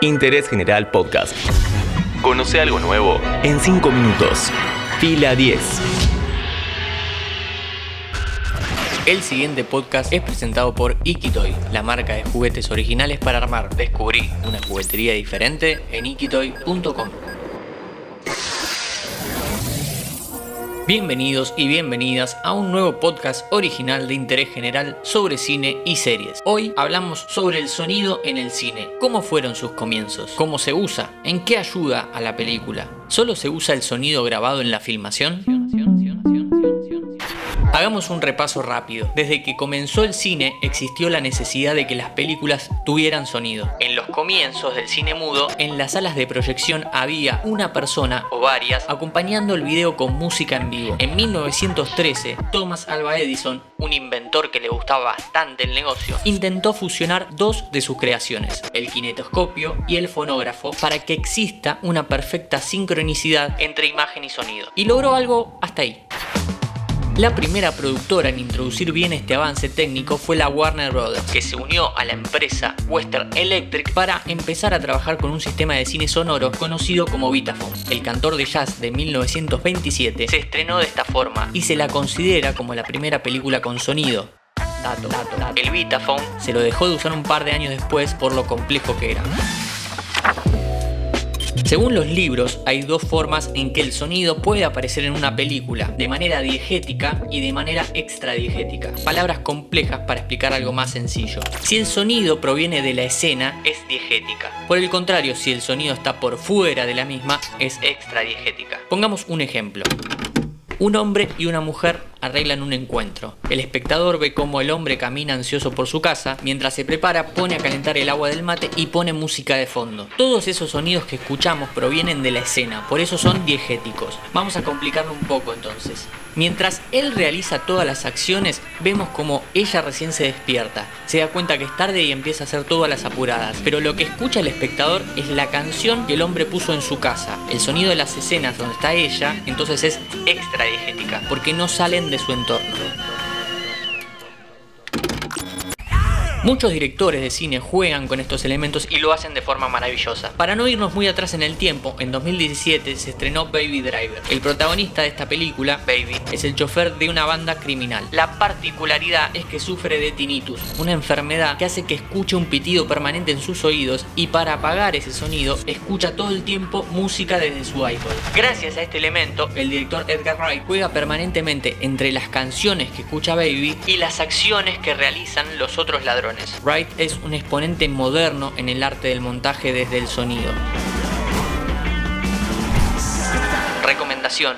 Interés General Podcast. Conoce algo nuevo en 5 minutos. Fila 10. El siguiente podcast es presentado por Ikitoy, la marca de juguetes originales para armar. Descubrí una juguetería diferente en ikitoy.com. Bienvenidos y bienvenidas a un nuevo podcast original de interés general sobre cine y series. Hoy hablamos sobre el sonido en el cine, cómo fueron sus comienzos, cómo se usa, en qué ayuda a la película. ¿Solo se usa el sonido grabado en la filmación? Hagamos un repaso rápido. Desde que comenzó el cine existió la necesidad de que las películas tuvieran sonido. En los comienzos del cine mudo, en las salas de proyección había una persona o varias acompañando el video con música en vivo. En 1913, Thomas Alva Edison, un inventor que le gustaba bastante el negocio, intentó fusionar dos de sus creaciones, el kinetoscopio y el fonógrafo, para que exista una perfecta sincronicidad entre imagen y sonido. Y logró algo hasta ahí. La primera productora en introducir bien este avance técnico fue la Warner Brothers, que se unió a la empresa Western Electric para empezar a trabajar con un sistema de cine sonoro conocido como Vitaphone. El cantor de jazz de 1927 se estrenó de esta forma y se la considera como la primera película con sonido. El Vitaphone se lo dejó de usar un par de años después por lo complejo que era. Según los libros, hay dos formas en que el sonido puede aparecer en una película, de manera diegética y de manera extradiegética. Palabras complejas para explicar algo más sencillo. Si el sonido proviene de la escena, es diegética. Por el contrario, si el sonido está por fuera de la misma, es extradiegética. Pongamos un ejemplo. Un hombre y una mujer arreglan un encuentro. El espectador ve cómo el hombre camina ansioso por su casa, mientras se prepara pone a calentar el agua del mate y pone música de fondo. Todos esos sonidos que escuchamos provienen de la escena, por eso son diegéticos. Vamos a complicarlo un poco entonces. Mientras él realiza todas las acciones, vemos como ella recién se despierta, se da cuenta que es tarde y empieza a hacer todas las apuradas. Pero lo que escucha el espectador es la canción que el hombre puso en su casa. El sonido de las escenas donde está ella, entonces es extra diegética, porque no salen de su entorno. Muchos directores de cine juegan con estos elementos y lo hacen de forma maravillosa. Para no irnos muy atrás en el tiempo, en 2017 se estrenó Baby Driver. El protagonista de esta película, Baby, es el chofer de una banda criminal. La particularidad es que sufre de tinnitus, una enfermedad que hace que escuche un pitido permanente en sus oídos y para apagar ese sonido escucha todo el tiempo música desde su iPod. Gracias a este elemento, el director Edgar Wright juega permanentemente entre las canciones que escucha Baby y las acciones que realizan los otros ladrones. Wright es un exponente moderno en el arte del montaje desde el sonido. Recomendación.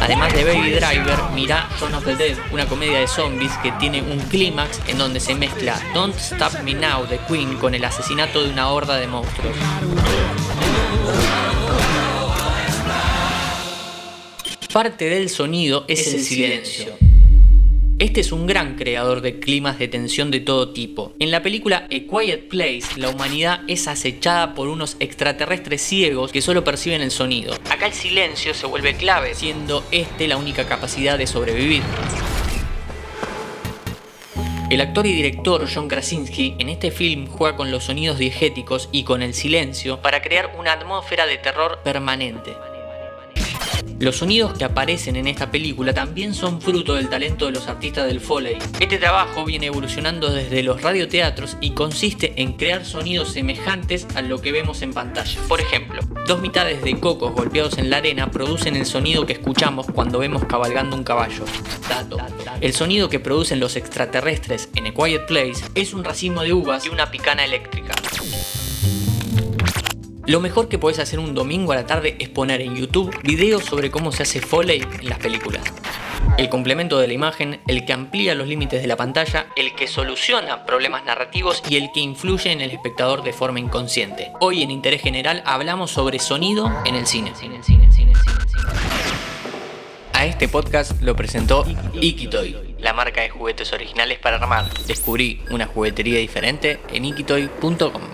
Además de Baby Driver, mira Son of the Dead, una comedia de zombies que tiene un clímax en donde se mezcla Don't Stop Me Now de Queen con el asesinato de una horda de monstruos. Parte del sonido es el silencio. Este es un gran creador de climas de tensión de todo tipo. En la película A Quiet Place, la humanidad es acechada por unos extraterrestres ciegos que solo perciben el sonido. Acá el silencio se vuelve clave, siendo este la única capacidad de sobrevivir. El actor y director John Krasinski en este film juega con los sonidos diegéticos y con el silencio para crear una atmósfera de terror permanente. Los sonidos que aparecen en esta película también son fruto del talento de los artistas del Foley. Este trabajo viene evolucionando desde los radioteatros y consiste en crear sonidos semejantes a lo que vemos en pantalla. Por ejemplo, dos mitades de cocos golpeados en la arena producen el sonido que escuchamos cuando vemos cabalgando un caballo. Dato. El sonido que producen los extraterrestres en A Quiet Place es un racimo de uvas y una picana eléctrica. Lo mejor que podés hacer un domingo a la tarde es poner en YouTube videos sobre cómo se hace Foley en las películas. El complemento de la imagen, el que amplía los límites de la pantalla, el que soluciona problemas narrativos y el que influye en el espectador de forma inconsciente. Hoy en Interés General hablamos sobre sonido en el cine. A este podcast lo presentó Ikitoy, la marca de juguetes originales para armar. Descubrí una juguetería diferente en ikitoy.com.